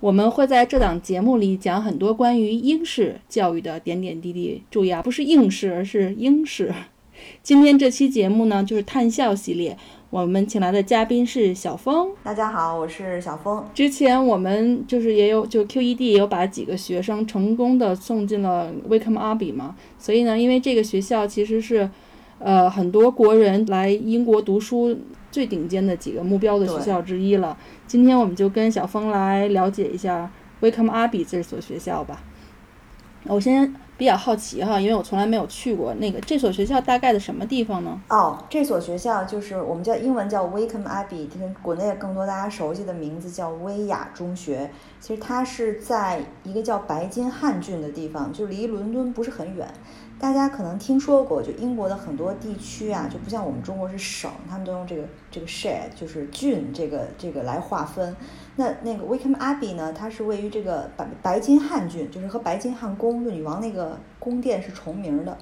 我们会在这档节目里讲很多关于英式教育的点点滴滴。注意啊，不是应试，而是英式。今天这期节目呢，就是探校系列。我们请来的嘉宾是小峰。大家好，我是小峰。之前我们就是也有，就 QED 也有把几个学生成功的送进了 Wickham Abbey 嘛。所以呢，因为这个学校其实是，呃，很多国人来英国读书最顶尖的几个目标的学校之一了。今天我们就跟小峰来了解一下 Wickham Abbey 这所学校吧。我先比较好奇哈，因为我从来没有去过那个这所学校，大概的什么地方呢？哦，这所学校就是我们叫英文叫 Wickham Abbey，跟国内更多大家熟悉的名字叫威亚中学。其实它是在一个叫白金汉郡的地方，就离伦敦不是很远。大家可能听说过，就英国的很多地区啊，就不像我们中国是省，他们都用这个这个 shire，就是郡这个这个来划分。那那个 Wickham Abbey 呢，它是位于这个白白金汉郡，就是和白金汉宫就女王那个宫殿是重名的。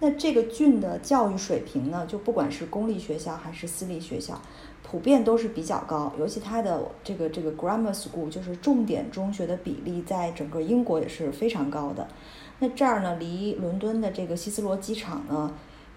那这个郡的教育水平呢，就不管是公立学校还是私立学校，普遍都是比较高。尤其它的这个这个 grammar school，就是重点中学的比例，在整个英国也是非常高的。那这儿呢，离伦敦的这个希斯罗机场呢，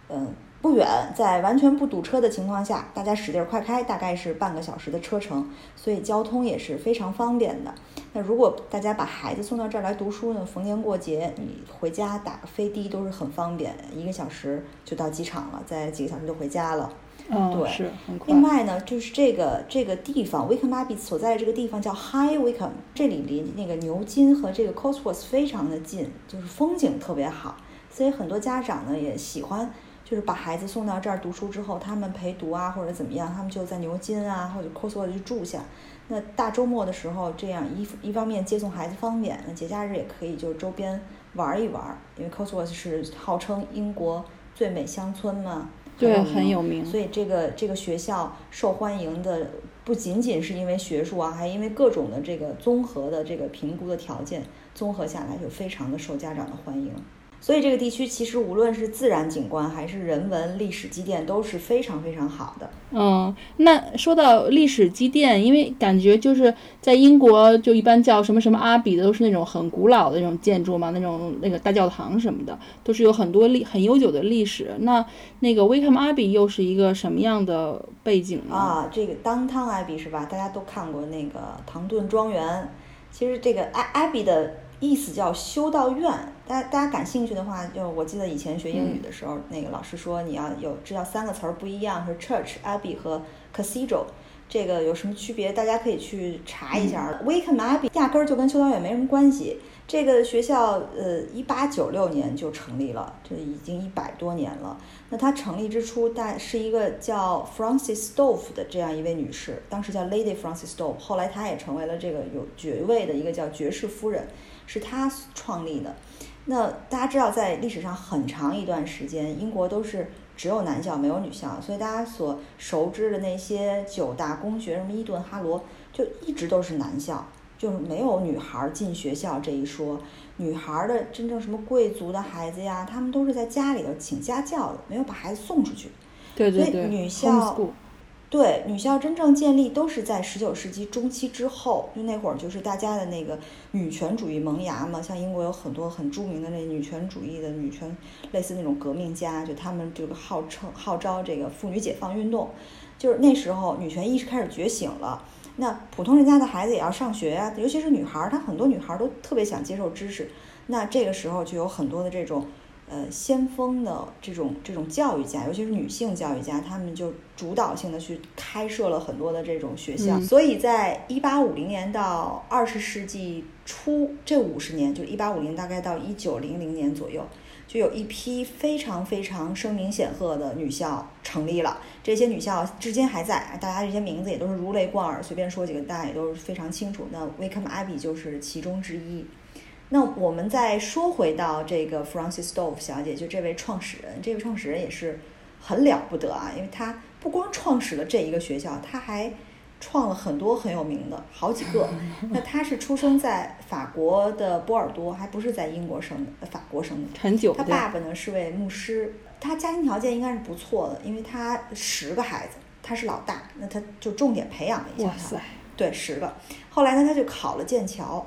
嗯，不远，在完全不堵车的情况下，大家使劲快开，大概是半个小时的车程，所以交通也是非常方便的。那如果大家把孩子送到这儿来读书呢，逢年过节你回家打个飞的都是很方便，一个小时就到机场了，再几个小时就回家了。嗯，对，是很快。另外呢，就是这个这个地方，Wickham Abbey 所在的这个地方叫 High Wickham，这里离那个牛津和这个 Cosworth 非常的近，就是风景特别好，所以很多家长呢也喜欢，就是把孩子送到这儿读书之后，他们陪读啊或者怎么样，他们就在牛津啊或者 Cosworth 就住下。那大周末的时候，这样一一方面接送孩子方便，那节假日也可以就周边玩一玩，因为 Cosworth 是号称英国最美乡村嘛。对，很有名。所以这个这个学校受欢迎的不仅仅是因为学术啊，还因为各种的这个综合的这个评估的条件综合下来，就非常的受家长的欢迎。所以这个地区其实无论是自然景观还是人文历史积淀都是非常非常好的。嗯，那说到历史积淀，因为感觉就是在英国就一般叫什么什么阿比的都是那种很古老的那种建筑嘛，那种那个大教堂什么的都是有很多历很悠久的历史。那那个 Wickham Abbey 又是一个什么样的背景呢？啊，这个 Downtown Abbey 是吧？大家都看过那个唐顿庄园。其实这个 Abbey 的意思叫修道院。大家大家感兴趣的话，就我记得以前学英语的时候，那个老师说你要有知道三个词儿不一样，是 church、abbey 和 cathedral，这个有什么区别？大家可以去查一下。Wickham Abbey 压根儿就跟修道院没什么关系。这个学校呃，一八九六年就成立了，这已经一百多年了。那它成立之初，大是一个叫 Frances Stove 的这样一位女士，当时叫 Lady Frances Stove，后来她也成为了这个有爵位的一个叫爵士夫人，是他创立的。那大家知道，在历史上很长一段时间，英国都是只有男校没有女校，所以大家所熟知的那些九大公学，什么伊顿、哈罗，就一直都是男校，就是没有女孩进学校这一说。女孩的真正什么贵族的孩子呀，他们都是在家里头请家教的，没有把孩子送出去。对对对，女校。对，女校真正建立都是在十九世纪中期之后，就那会儿就是大家的那个女权主义萌芽嘛。像英国有很多很著名的那女权主义的女权，类似那种革命家，就他们这个号称号召这个妇女解放运动，就是那时候女权意识开始觉醒了。那普通人家的孩子也要上学呀，尤其是女孩儿，她很多女孩儿都特别想接受知识。那这个时候就有很多的这种。呃，先锋的这种这种教育家，尤其是女性教育家，他们就主导性的去开设了很多的这种学校。所以在一八五零年到二十世纪初这五十年，就一八五零大概到一九零零年左右，就有一批非常非常声名显赫的女校成立了。这些女校至今还在，大家这些名字也都是如雷贯耳，随便说几个大家也都是非常清楚。那 Abbey 就是其中之一。那我们再说回到这个 Frances Dove 小姐，就这位创始人，这位创始人也是很了不得啊，因为她不光创始了这一个学校，她还创了很多很有名的好几个。那她是出生在法国的波尔多，还不是在英国生的，法国生的。很久。他爸爸呢是位牧师，他家庭条件应该是不错的，因为他十个孩子，他是老大，那他就重点培养了一下他。哇塞！对，十个。后来呢，他就考了剑桥。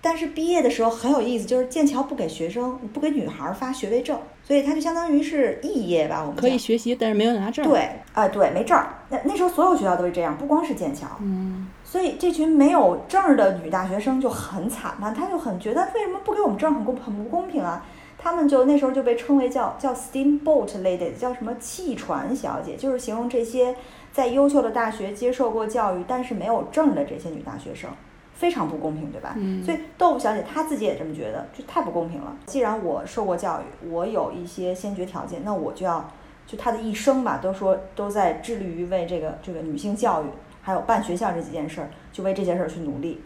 但是毕业的时候很有意思，就是剑桥不给学生，不给女孩发学位证，所以他就相当于是肄业吧。我们可以学习，但是没有拿证。对，啊，对，没证。那那时候所有学校都是这样，不光是剑桥。嗯。所以这群没有证的女大学生就很惨嘛，她就很觉得为什么不给我们证，很公很不公平啊。他们就那时候就被称为叫叫 steamboat lady，叫什么汽船小姐，就是形容这些在优秀的大学接受过教育但是没有证的这些女大学生。非常不公平，对吧？嗯，所以豆腐小姐她自己也这么觉得，就太不公平了。既然我受过教育，我有一些先决条件，那我就要，就她的一生吧，都说都在致力于为这个这个女性教育，还有办学校这几件事儿，就为这件事儿去努力。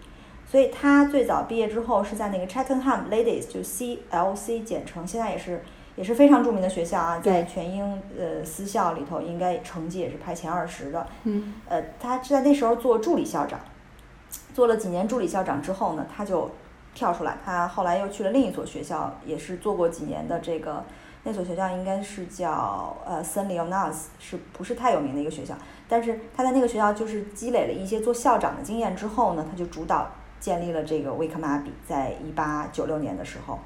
所以她最早毕业之后是在那个 Cheltenham Ladies，就 CLC 简称，现在也是也是非常著名的学校啊，在全英呃私校里头应该成绩也是排前二十的。嗯，呃，她是在那时候做助理校长。做了几年助理校长之后呢，他就跳出来。他后来又去了另一所学校，也是做过几年的这个。那所学校应该是叫呃森利奥纳斯，是不是太有名的一个学校？但是他在那个学校就是积累了一些做校长的经验之后呢，他就主导建立了这个威克马比。在一八九六年的时候，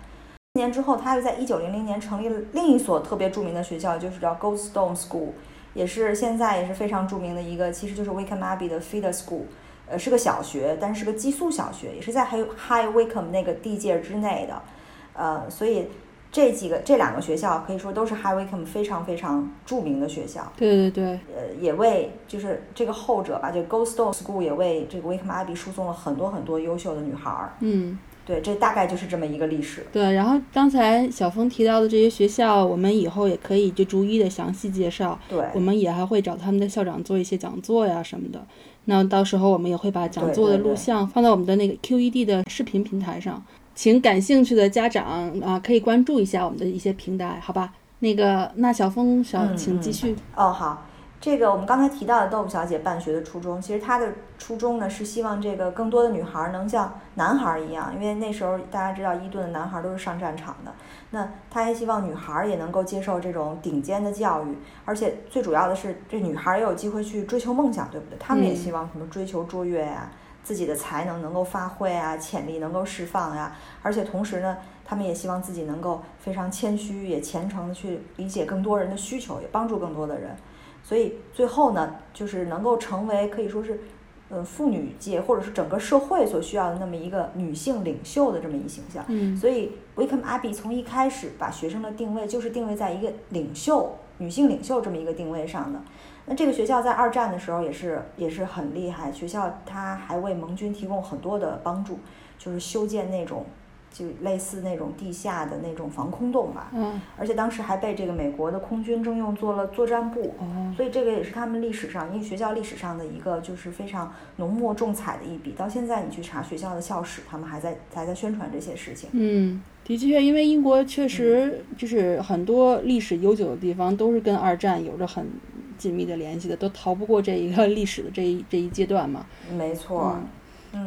四年之后，他又在一九零零年成立了另一所特别著名的学校，就是叫 Goldstone School，也是现在也是非常著名的一个，其实就是威克马比的 feeder school。呃，是个小学，但是是个寄宿小学，也是在 High High Wycombe 那个地界之内的，呃，所以这几个这两个学校可以说都是 High Wycombe 非常非常著名的学校。对对对。呃，也为就是这个后者吧，就 Goldstone School 也为这个 Wycombe Abbey 输送了很多很多优秀的女孩儿。嗯。对，这大概就是这么一个历史。对，然后刚才小峰提到的这些学校，我们以后也可以就逐一的详细介绍。对，我们也还会找他们的校长做一些讲座呀什么的。那到时候我们也会把讲座的录像放到我们的那个 QED 的视频平台上，请感兴趣的家长啊可以关注一下我们的一些平台，好吧？那个，那小峰小，请继续。哦，好。这个我们刚才提到的豆腐小姐办学的初衷，其实她的初衷呢是希望这个更多的女孩能像男孩一样，因为那时候大家知道伊顿的男孩都是上战场的，那她也希望女孩也能够接受这种顶尖的教育，而且最主要的是这女孩也有机会去追求梦想，对不对？他们也希望什么追求卓越呀，自己的才能能够发挥啊，潜力能够释放呀，而且同时呢，他们也希望自己能够非常谦虚，也虔诚的去理解更多人的需求，也帮助更多的人。所以最后呢，就是能够成为可以说是，呃，妇女界或者是整个社会所需要的那么一个女性领袖的这么一形象。嗯。所以 Wickham Abbey 从一开始把学生的定位就是定位在一个领袖、女性领袖这么一个定位上的。那这个学校在二战的时候也是也是很厉害，学校它还为盟军提供很多的帮助，就是修建那种。就类似那种地下的那种防空洞吧，嗯，而且当时还被这个美国的空军征用做了作战部，哦，所以这个也是他们历史上，因为学校历史上的一个就是非常浓墨重彩的一笔。到现在你去查学校的校史，他们还在还在宣传这些事情。嗯，的确，因为英国确实就是很多历史悠久的地方都是跟二战有着很紧密的联系的，都逃不过这一个历史的这一这一阶段嘛。没错。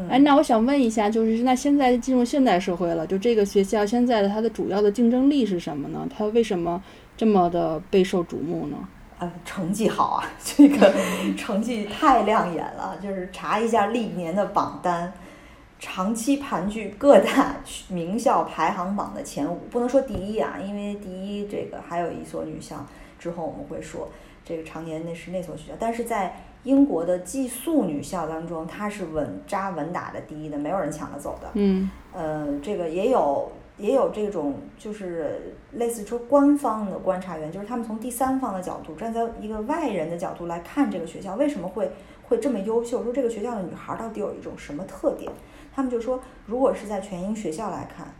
哎，那我想问一下，就是那现在进入现代社会了，就这个学校现在的它的主要的竞争力是什么呢？它为什么这么的备受瞩目呢？啊，成绩好啊，这个成绩太亮眼了。就是查一下历年的榜单，长期盘踞各大名校排行榜的前五，不能说第一啊，因为第一这个还有一所女校，之后我们会说这个常年那是那所学校，但是在。英国的寄宿女校当中，她是稳扎稳打的第一的，没有人抢得走的。嗯，呃，这个也有也有这种，就是类似说官方的观察员，就是他们从第三方的角度，站在一个外人的角度来看这个学校为什么会会这么优秀，说这个学校的女孩到底有一种什么特点？他们就说，如果是在全英学校来看，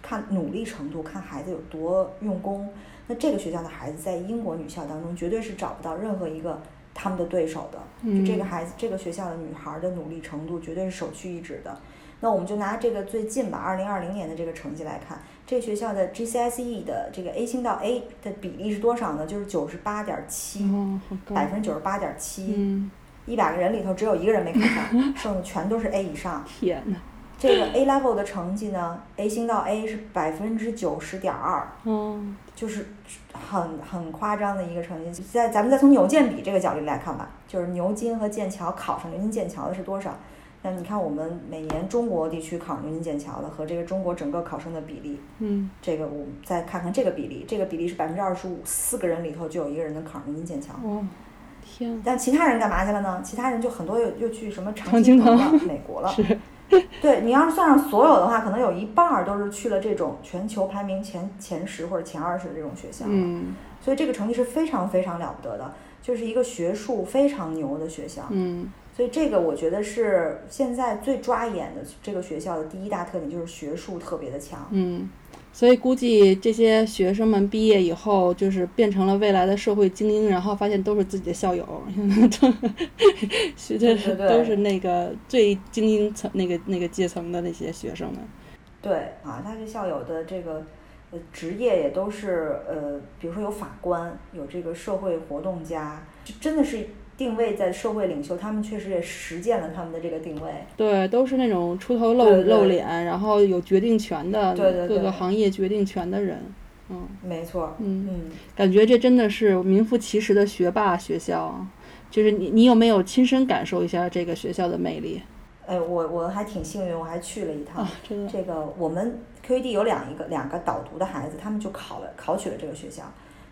看努力程度，看孩子有多用功，那这个学校的孩子在英国女校当中绝对是找不到任何一个。他们的对手的。就这个孩子，这个学校的女孩的努力程度绝对是首屈一指的。那我们就拿这个最近吧，二零二零年的这个成绩来看，这个学校的 GCSE 的这个 A 星到 A 的比例是多少呢？就是九十八点七，百分之九十八点七，一百个人里头只有一个人没考上，剩的全都是 A 以上。天呐，这个 A level 的成绩呢，A 星到 A 是百分之九十点二，嗯，就是很很夸张的一个成绩。在咱们再从牛剑比这个角度来看吧，就是牛津和剑桥考上牛津剑桥的是多少？那你看，我们每年中国地区考牛津剑桥的和这个中国整个考生的比例，嗯，这个我们再看看这个比例，这个比例是百分之二十五，四个人里头就有一个人能考上牛津剑桥。哇，天！但其他人干嘛去了呢？其他人就很多又又去什么常青藤了，美国了。是。对你要是算上所有的话，可能有一半儿都是去了这种全球排名前前十或者前二十的这种学校。嗯。所以这个成绩是非常非常了不得的，就是一个学术非常牛的学校。嗯。所以这个我觉得是现在最抓眼的这个学校的第一大特点，就是学术特别的强。嗯，所以估计这些学生们毕业以后，就是变成了未来的社会精英，然后发现都是自己的校友，学的是都是那个最精英层那个那个阶层的那些学生们。对啊，他这校友的这个呃职业也都是呃，比如说有法官，有这个社会活动家，就真的是。定位在社会领袖，他们确实也实践了他们的这个定位。对，都是那种出头露露脸，然后有决定权的各个行业决定权的人。嗯，没错。嗯嗯，感觉这真的是名副其实的学霸学校。就是你，你有没有亲身感受一下这个学校的魅力？哎，我我还挺幸运，我还去了一趟。真的。这个我们 QED 有两一个两个导读的孩子，他们就考了考取了这个学校，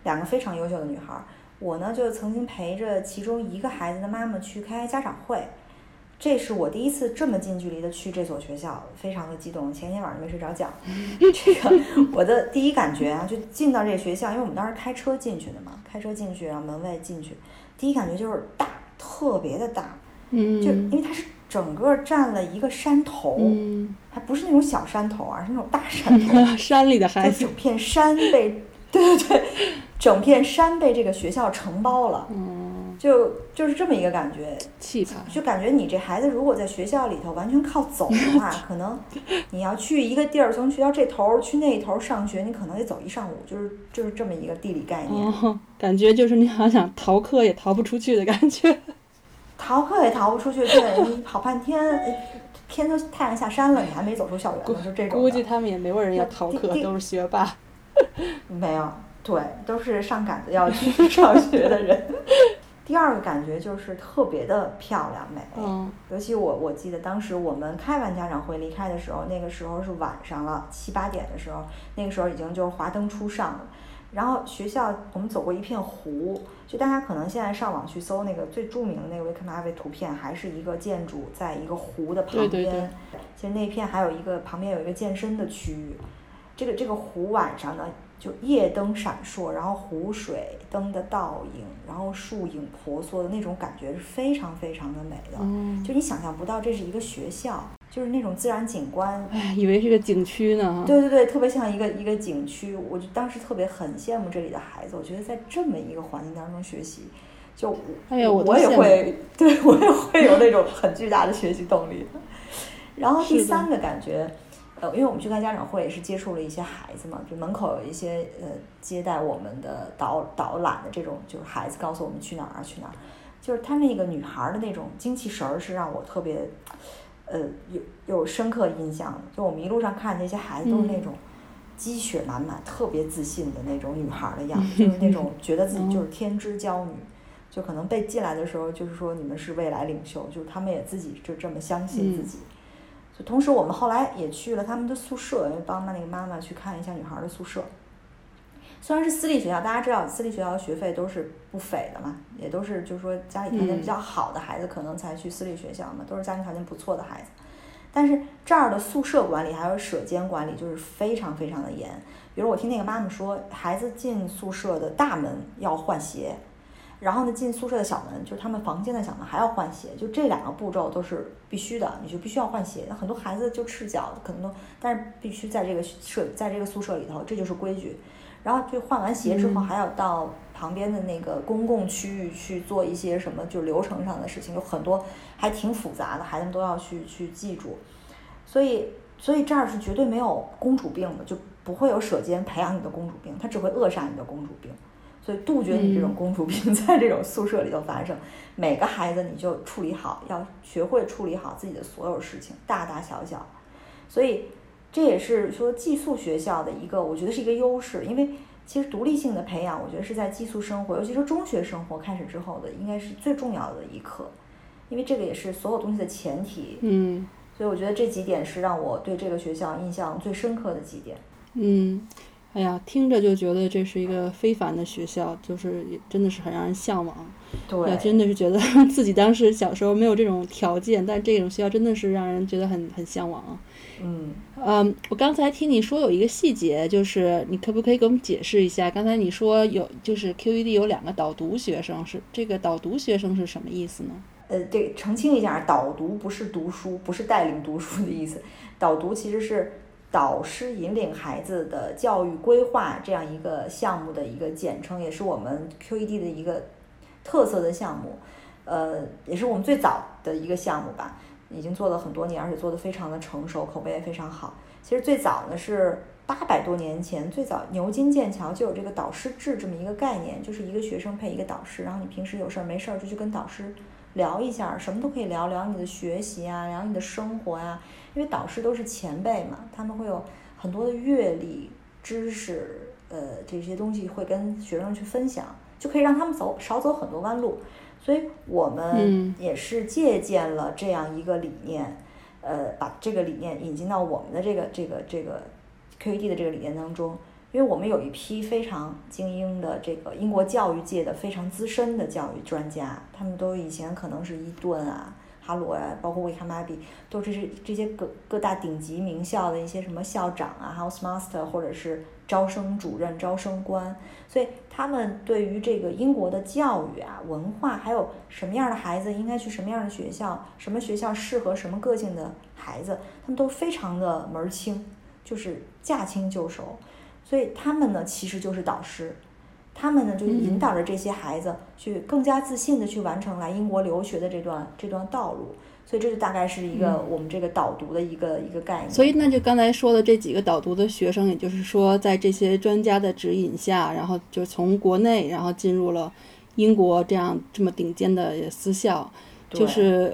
两个非常优秀的女孩。我呢，就曾经陪着其中一个孩子的妈妈去开家长会，这是我第一次这么近距离的去这所学校，非常的激动。前天晚上没睡着觉，这个我的第一感觉啊，就进到这学校，因为我们当时开车进去的嘛，开车进去，然后门卫进去，第一感觉就是大，特别的大，嗯，就因为它是整个占了一个山头，嗯，还不是那种小山头啊，是那种大山 头，山里的孩子，整片山被，对 对对。整片山被这个学校承包了，嗯，就就是这么一个感觉，气派，就感觉你这孩子如果在学校里头完全靠走的话，可能你要去一个地儿，从学校这头去那头上学，你可能得走一上午，就是就是这么一个地理概念。感觉就是你好像逃课也逃不出去的感觉，逃课也逃不出去，对你跑半天，天都太阳下山了，你还没走出校园，就这种。估计他们也没有人要逃课，都是学霸。没有。对，都是上赶子要去上学的人。第二个感觉就是特别的漂亮美，嗯，尤其我我记得当时我们开完家长会离开的时候，那个时候是晚上了七八点的时候，那个时候已经就是华灯初上了。然后学校我们走过一片湖，就大家可能现在上网去搜那个最著名的那个维克马维图片，还是一个建筑在一个湖的旁边。对对对。其实那片还有一个旁边有一个健身的区域，这个这个湖晚上呢。就夜灯闪烁，然后湖水灯的倒影，然后树影婆娑的那种感觉是非常非常的美的。嗯，就你想象不到这是一个学校，就是那种自然景观。哎，以为是个景区呢。对对对，特别像一个一个景区。我就当时特别很羡慕这里的孩子，我觉得在这么一个环境当中学习，就哎呀，我也会，对我也会有那种很巨大的学习动力。然后第三个感觉。呃，因为我们去开家长会也是接触了一些孩子嘛，就门口有一些呃接待我们的导导览的这种，就是孩子告诉我们去哪儿去哪儿，就是他那个女孩的那种精气神儿是让我特别，呃有有深刻印象的。就我们一路上看那些孩子都是那种积雪满满、特别自信的那种女孩的样子，就是那种 觉得自己就是天之骄女，就可能被进来的时候就是说你们是未来领袖，就是他们也自己就这么相信自己。就同时，我们后来也去了他们的宿舍，因为帮那个妈妈去看一下女孩的宿舍。虽然是私立学校，大家知道私立学校的学费都是不菲的嘛，也都是就是说家里条件比较好的孩子可能才去私立学校嘛，都是家庭条件不错的孩子。但是这儿的宿舍管理还有舍监管理就是非常非常的严。比如我听那个妈妈说，孩子进宿舍的大门要换鞋。然后呢，进宿舍的小门就是他们房间的小门，还要换鞋，就这两个步骤都是必须的，你就必须要换鞋。那很多孩子就赤脚，可能都，但是必须在这个舍，在这个宿舍里头，这就是规矩。然后就换完鞋之后还要到旁边的那个公共区域去做一些什么，就流程上的事情，有很多还挺复杂的，孩子们都要去去记住。所以，所以这儿是绝对没有公主病的，就不会有舍监培养你的公主病，他只会扼杀你的公主病。所以杜绝你这种公主病在这种宿舍里头发生。每个孩子你就处理好，要学会处理好自己的所有事情，大大小小。所以这也是说寄宿学校的一个，我觉得是一个优势，因为其实独立性的培养，我觉得是在寄宿生活，尤其是中学生活开始之后的，应该是最重要的一课，因为这个也是所有东西的前提。嗯。所以我觉得这几点是让我对这个学校印象最深刻的几点。嗯，哎呀，听着就觉得这是一个非凡的学校，就是真的是很让人向往。对，真的是觉得 自己当时小时候没有这种条件，但这种学校真的是让人觉得很很向往。嗯，嗯，我刚才听你说有一个细节，就是你可不可以给我们解释一下？刚才你说有就是 QED 有两个导读学生，是这个导读学生是什么意思呢？呃，对，澄清一下，导读不是读书，不是带领读书的意思。导读其实是导师引领孩子的教育规划这样一个项目的一个简称，也是我们 QED 的一个特色的项目。呃，也是我们最早的一个项目吧，已经做了很多年，而且做的非常的成熟，口碑也非常好。其实最早呢是八百多年前，最早牛津、剑桥就有这个导师制这么一个概念，就是一个学生配一个导师，然后你平时有事儿没事儿就去跟导师。聊一下，什么都可以聊聊你的学习啊，聊你的生活呀。因为导师都是前辈嘛，他们会有很多的阅历、知识，呃，这些东西会跟学生去分享，就可以让他们走少走很多弯路。所以我们也是借鉴了这样一个理念，呃，把这个理念引进到我们的这个这个这个 QED 的这个理念当中。因为我们有一批非常精英的这个英国教育界的非常资深的教育专家，他们都以前可能是伊顿啊、哈罗啊，包括威卡马比，都是这些各各大顶级名校的一些什么校长啊、house master 或者是招生主任、招生官，所以他们对于这个英国的教育啊、文化，还有什么样的孩子应该去什么样的学校，什么学校适合什么个性的孩子，他们都非常的门儿清，就是驾轻就熟。所以他们呢，其实就是导师，他们呢就引导着这些孩子去更加自信的去完成来英国留学的这段这段道路。所以这就大概是一个我们这个导读的一个一个概念。所以那就刚才说的这几个导读的学生，也就是说在这些专家的指引下，然后就从国内然后进入了英国这样这么顶尖的私校，就是。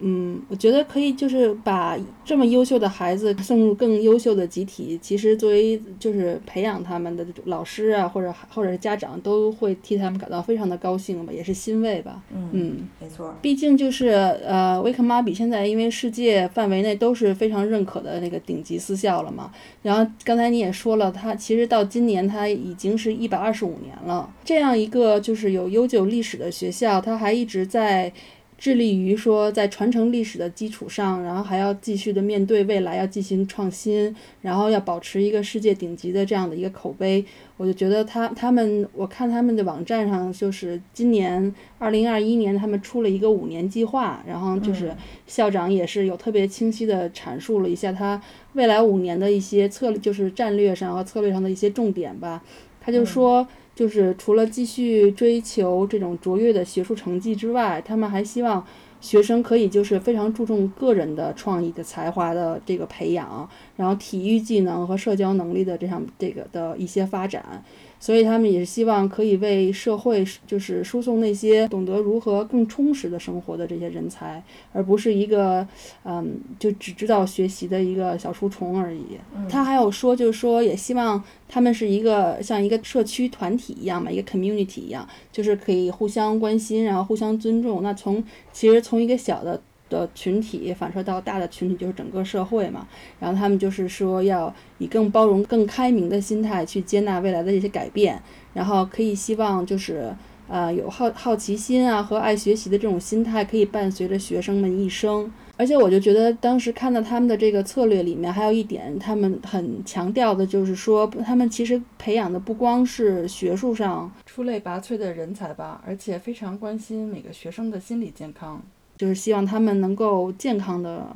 嗯，我觉得可以，就是把这么优秀的孩子送入更优秀的集体。其实作为就是培养他们的老师啊，或者或者是家长，都会替他们感到非常的高兴吧，也是欣慰吧。嗯，没错。毕竟就是呃，威克玛比现在因为世界范围内都是非常认可的那个顶级私校了嘛。然后刚才你也说了，他其实到今年他已经是一百二十五年了。这样一个就是有悠久历史的学校，他还一直在。致力于说，在传承历史的基础上，然后还要继续的面对未来，要进行创新，然后要保持一个世界顶级的这样的一个口碑。我就觉得他他们，我看他们的网站上，就是今年二零二一年，他们出了一个五年计划，然后就是校长也是有特别清晰的阐述了一下他未来五年的一些策略，就是战略上和策略上的一些重点吧。他就说。就是除了继续追求这种卓越的学术成绩之外，他们还希望学生可以就是非常注重个人的创意的才华的这个培养，然后体育技能和社交能力的这项这个的一些发展。所以他们也是希望可以为社会就是输送那些懂得如何更充实的生活的这些人才，而不是一个嗯就只知道学习的一个小书虫而已。他还有说，就是说也希望他们是一个像一个社区团体一样嘛，一个 community 一样，就是可以互相关心，然后互相尊重。那从其实从一个小的。的群体反射到大的群体，就是整个社会嘛。然后他们就是说，要以更包容、更开明的心态去接纳未来的这些改变。然后可以希望就是，呃，有好好奇心啊和爱学习的这种心态，可以伴随着学生们一生。而且我就觉得，当时看到他们的这个策略里面，还有一点，他们很强调的就是说，他们其实培养的不光是学术上出类拔萃的人才吧，而且非常关心每个学生的心理健康。就是希望他们能够健康的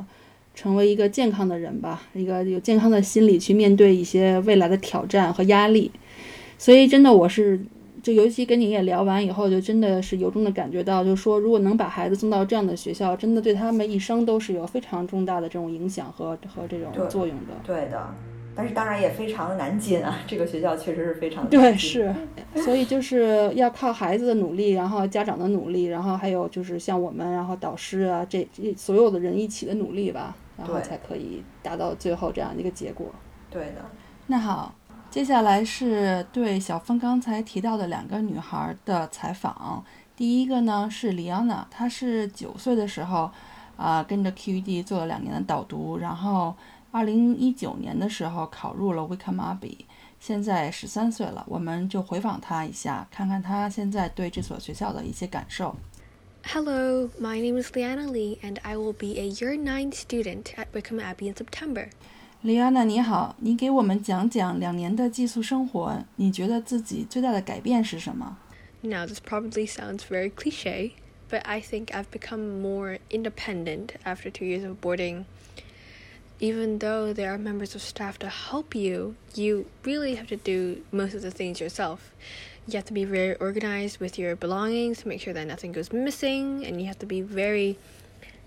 成为一个健康的人吧，一个有健康的心理去面对一些未来的挑战和压力。所以真的我是。就尤其跟你也聊完以后，就真的是由衷的感觉到，就是说，如果能把孩子送到这样的学校，真的对他们一生都是有非常重大的这种影响和和这种作用的。对的，但是当然也非常的难进啊，这个学校确实是非常对，是，所以就是要靠孩子的努力，然后家长的努力，然后还有就是像我们，然后导师啊，这这所有的人一起的努力吧，然后才可以达到最后这样的一个结果。对的，那好。接下来是对小峰刚才提到的两个女孩的采访。第一个呢是李安娜，她是九岁的时候，啊，跟着 QED 做了两年的导读，然后二零一九年的时候考入了 Wickham Abbey，现在十三岁了。我们就回访她一下，看看她现在对这所学校的一些感受。Hello, my name is Liana Lee, and I will be a Year Nine student at Wickham Abbey in September. 李安娜，你好，你给我们讲讲两年的寄宿生活，你觉得自己最大的改变是什么？Now this probably sounds very cliche, but I think I've become more independent after two years of boarding. Even though there are members of staff to help you, you really have to do most of the things yourself. You have to be very organized with your belongings to make sure that nothing goes missing, and you have to be very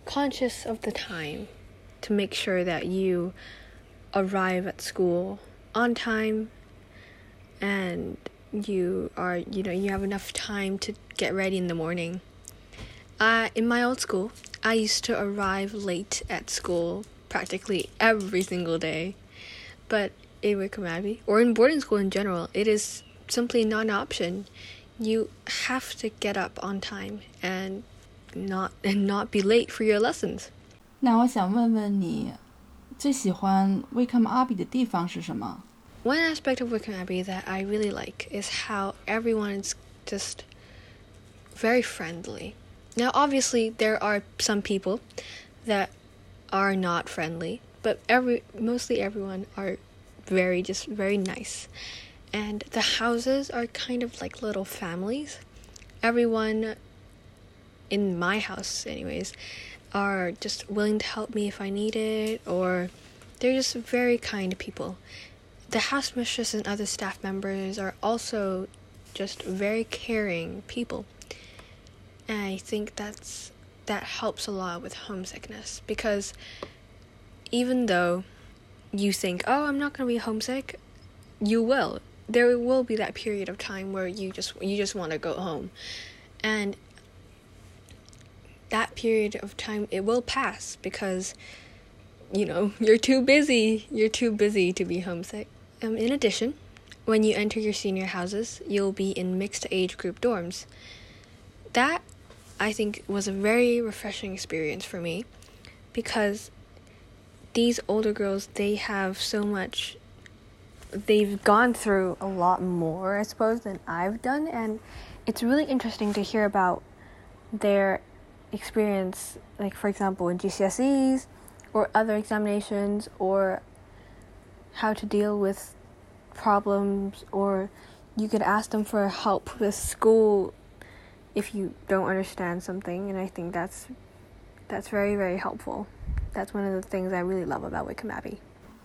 conscious of the time to make sure that you arrive at school on time and you are you know you have enough time to get ready in the morning uh, in my old school i used to arrive late at school practically every single day but in wickham abbey or in boarding school in general it is simply not an option you have to get up on time and not and not be late for your lessons 那我想问问你，最喜欢 Wickham Abbey 的地方是什么？One aspect of Wickham Abbey that I really like is how everyone is just very friendly. Now, obviously, there are some people that are not friendly, but every mostly everyone are very just very nice. And the houses are kind of like little families. Everyone in my house anyways are just willing to help me if I need it, or they're just very kind people. The house mistress and other staff members are also just very caring people. And I think that's that helps a lot with homesickness because even though you think, "Oh, I'm not going to be homesick," you will. There will be that period of time where you just you just want to go home. And that period of time it will pass because you know you're too busy you're too busy to be homesick um, in addition when you enter your senior houses you'll be in mixed age group dorms that i think was a very refreshing experience for me because these older girls they have so much they've gone through a lot more i suppose than i've done. And it's really interesting to hear about their experience, like for example, in GCSEs or other examinations, or how to deal with problems, or you could ask them for help with school if you don't understand something, and I think that's that's very very helpful. That's one of the things I really love about Wickham Abbey.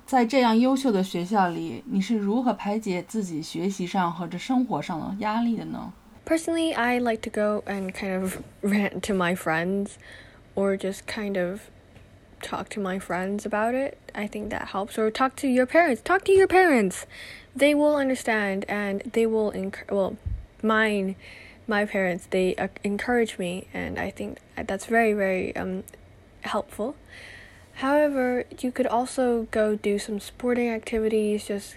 在这样优秀的学校里，你是如何排解自己学习上或者生活上的压力的呢？Personally, I like to go and kind of rant to my friends or just kind of talk to my friends about it. I think that helps. Or talk to your parents. Talk to your parents. They will understand and they will enc- well, mine my parents they uh, encourage me and I think that's very very um helpful. However, you could also go do some sporting activities just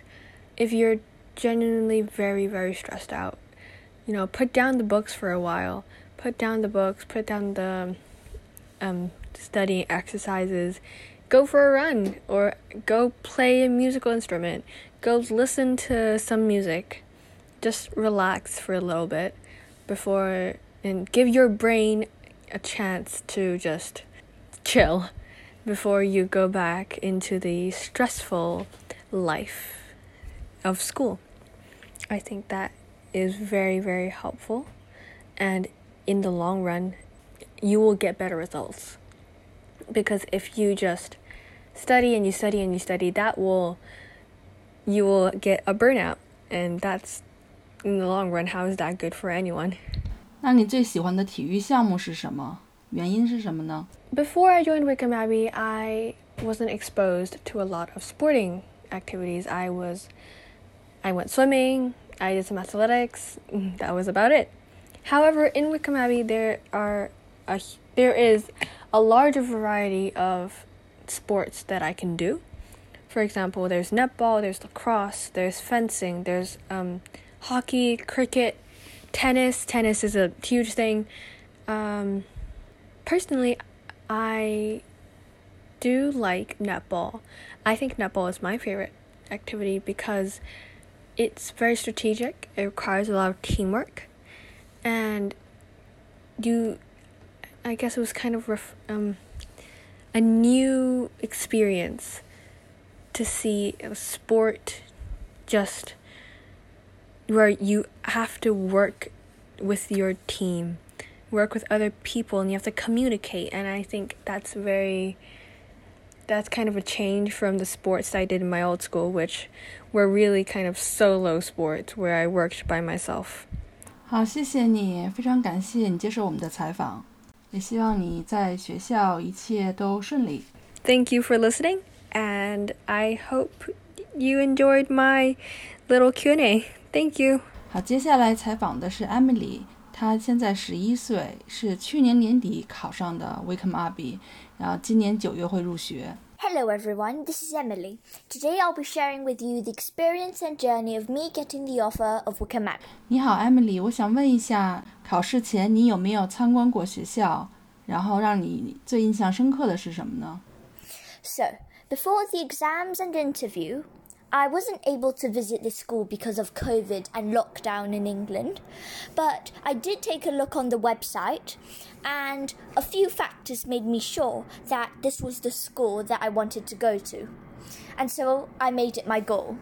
if you're genuinely very very stressed out you know, put down the books for a while. Put down the books, put down the um, studying exercises. Go for a run or go play a musical instrument. Go listen to some music. Just relax for a little bit before and give your brain a chance to just chill before you go back into the stressful life of school. I think that is very, very helpful. And in the long run, you will get better results. Because if you just study and you study and you study, that will, you will get a burnout. And that's in the long run, how is that good for anyone? 那你最喜欢的体育项目是什么？原因是什么呢？ Before I joined Wickham Abbey, I wasn't exposed to a lot of sporting activities. I was, I went swimming, I did some athletics. mm, That was about it. However, in Wickham Abbey, there are a there is a larger variety of sports that I can do. For example, there's netball, there's lacrosse, there's fencing, there's um, hockey, cricket, tennis. Tennis is a huge thing. Um, personally, I do like netball. I think netball is my favorite activity because it's very strategic. It requires a lot of teamwork, and you, I guess it was kind of ref, um, a new experience to see a sport just where you have to work with your team, work with other people, and you have to communicate. And I think that's very, that's kind of a change from the sports I did in my old school, which were really kind of solo sports where I worked by myself. 好，谢谢你，非常感谢你接受我们的采访，也希望你在学校一切都顺利。 Thank you for listening, and I hope you enjoyed my little Q&A. Thank you. 好，接下来采访的是 Emily，她现在十一岁，是去年年底考上的 Wickham Abbey，然后今年九月会入学。 Hello everyone, this is Emily. Today I'll be sharing with you the experience and journey of me getting the offer of Wickham Abbey. 你好，Emily，我想问一下，考试前你有没有参观过学校？然后让你最印象深刻的是什么呢？ So, before the exams and interview, I wasn't able to visit this school because of COVID and lockdown in England, but I did take a look on the website, and a few factors made me sure that this was the school that I wanted to go to. And so I made it my goal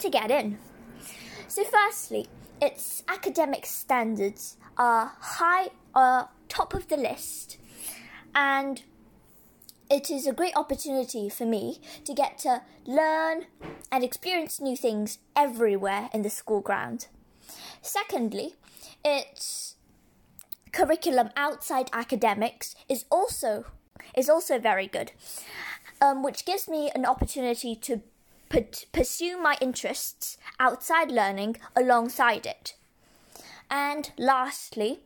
to get in. So, firstly, its academic standards are high, are top of the list, and it is a great opportunity for me to get to learn and experience new things everywhere in the school ground. Secondly, its curriculum outside academics is also is also very good, um, which gives me an opportunity to pursue my interests outside learning alongside it. And lastly,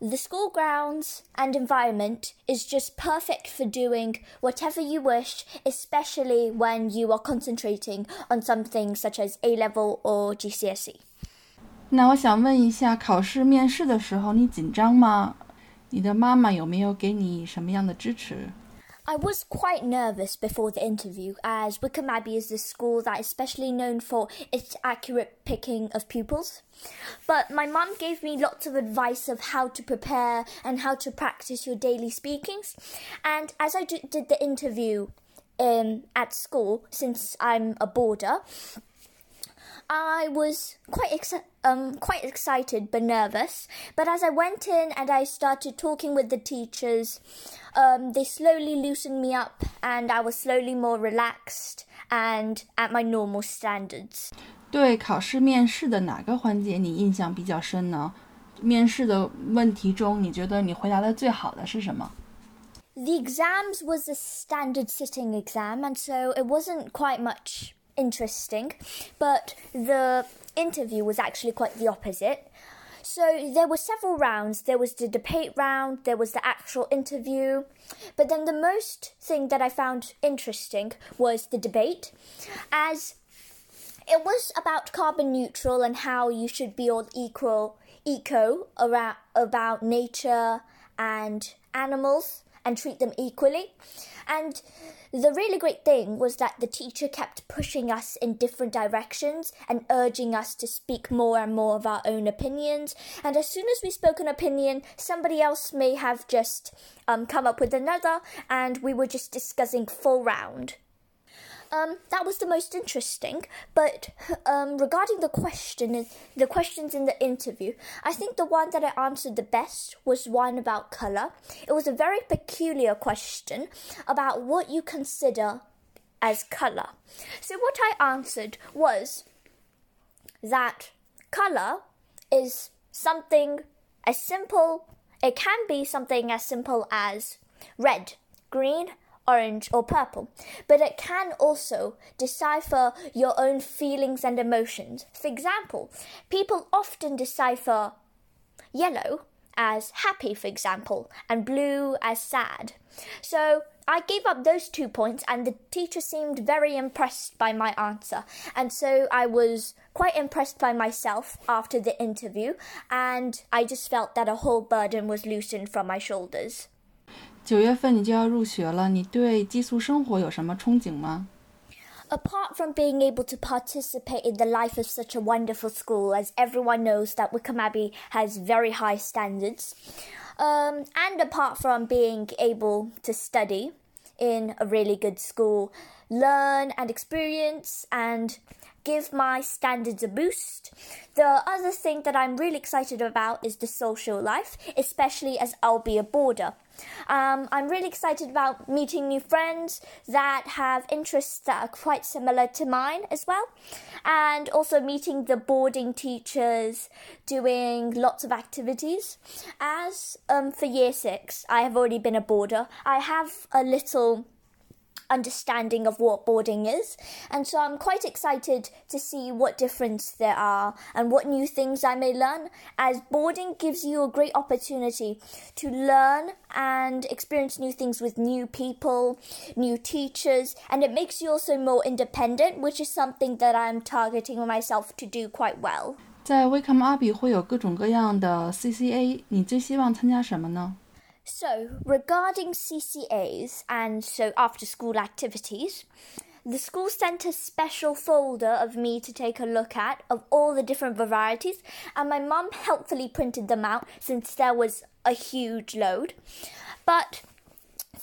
the school grounds and environment is just perfect for doing whatever you wish, especially when you are concentrating on something such as A level or GCSE. 那我想问一下，考试面试的时候你紧张吗？你的妈妈有没有给你什么样的支持？ I was quite nervous before the interview, as Wickham Abbey is a school that is especially known for its accurate picking of pupils. But my mum gave me lots of advice of how to prepare and how to practice your daily speakings. And as I did the interview um, at school, since I'm a boarder, I was quite exci- um quite excited but nervous. But as I went in and I started talking with the teachers, um, they slowly loosened me up, and I was slowly more relaxed and at my normal standards. 对考试面试的哪个环节你印象比较深呢？面试的问题中，你觉得你回答的最好的是什么？ The exams was a standard sitting exam, and so it wasn't quite much interesting, but the interview was actually quite the opposite. So there were several rounds. There was the debate round, there was the actual interview, but then the most thing that I found interesting was the debate, as it was about carbon neutral and how you should be all equal, eco around about nature and animals and treat them equally. And the really great thing was that the teacher kept pushing us in different directions and urging us to speak more and more of our own opinions. And as soon as we spoke an opinion, somebody else may have just um, come up with another, and we were just discussing full round. Um, that was the most interesting. But um, regarding the question, the questions in the interview, I think the one that I answered the best was one about color. It was a very peculiar question about what you consider as color. So what I answered was that color is something as simple, it can be something as simple as red, green, orange, or purple, but it can also decipher your own feelings and emotions. For example, people often decipher yellow as happy, for example, and blue as sad. So I gave up those two points, and the teacher seemed very impressed by my answer. And so I was quite impressed by myself after the interview, and I just felt that a whole burden was loosened from my shoulders. 九月份你就要入学了，你对寄宿生活有什么憧憬吗？ Apart from being able to participate in the life of such a wonderful school, as everyone knows that Wickham Abbey has very high standards, um, and apart from being able to study in a really good school, learn and experience and give my standards a boost. The other thing that I'm really excited about is the social life, especially as I'll be a boarder. Um, I'm really excited about meeting new friends that have interests that are quite similar to mine as well, and also meeting the boarding teachers, doing lots of activities. As um, for year six, I have already been a boarder. I have a little understanding of what boarding is. And so I'm quite excited to see what difference there are and what new things I may learn, as boarding gives you a great opportunity to learn and experience new things with new people, new teachers, and it makes you also more independent, which is something that I'm targeting myself to do quite well. 在 Wickham 阿比会有各种各样的 CCA，你最希望参加什么呢？ So, regarding CCAs and so after school activities, the school sent a special folder of me to take a look at of all the different varieties, and my mum helpfully printed them out since there was a huge load. But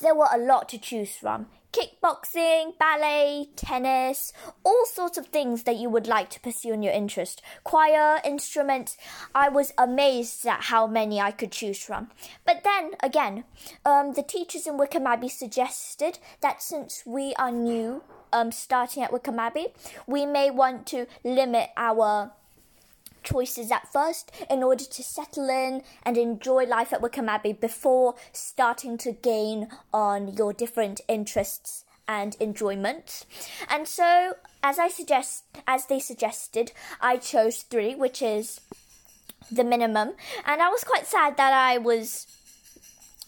there were a lot to choose from kickboxing, ballet, tennis, all sorts of things that you would like to pursue in your interest. Choir, instruments. I was amazed at how many I could choose from. But then again, um, the teachers in Wickham Abbey suggested that since we are new, um, starting at Wickham Abbey, we may want to limit our choices at first in order to settle in and enjoy life at Wickham Abbey before starting to gain on your different interests and enjoyments. And so, as I suggest, as they suggested, I chose three, which is the minimum. And I was quite sad that I was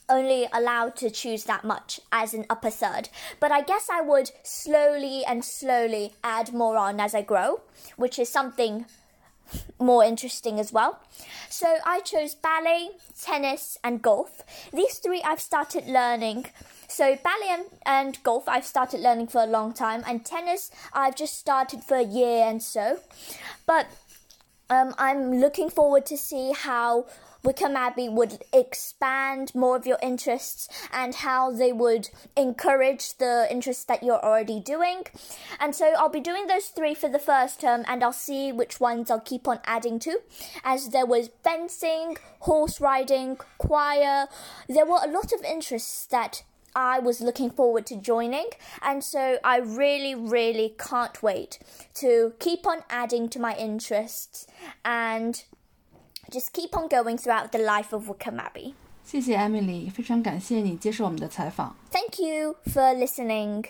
only allowed to choose that much as an upper third. But I guess I would slowly and slowly add more on as I grow, which is something more interesting as well. So I chose ballet, tennis, and golf. These three I've started learning. So ballet and, and golf I've started learning for a long time, and tennis I've just started for a year and so. But um, I'm looking forward to see how Wickham Abbey would expand more of your interests and how they would encourage the interests that you're already doing. And so I'll be doing those three for the first term and I'll see which ones I'll keep on adding to. As there was fencing, horse riding, choir, there were a lot of interests that I was looking forward to joining, and so I really, really can't wait to keep on adding to my interests and just keep on going throughout the life of Wickham Abbey. 谢谢 Emily，非常感谢你接受我们的采访。Thank you for listening.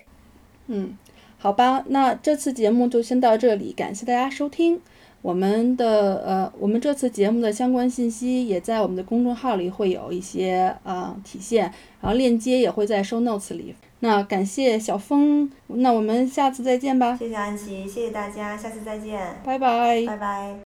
嗯，好吧，那这次节目就先到这里，感谢大家收听。我们的呃，我们这次节目的相关信息也在我们的公众号里会有一些呃体现，然后链接也会在 show notes 里。那感谢小峰，那我们下次再见吧，谢谢安琪，谢谢大家，下次再见，拜拜。拜拜。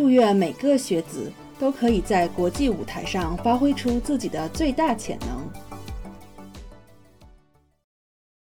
祝愿每个学子都可以在国际舞台上发挥出自己的最大潜能。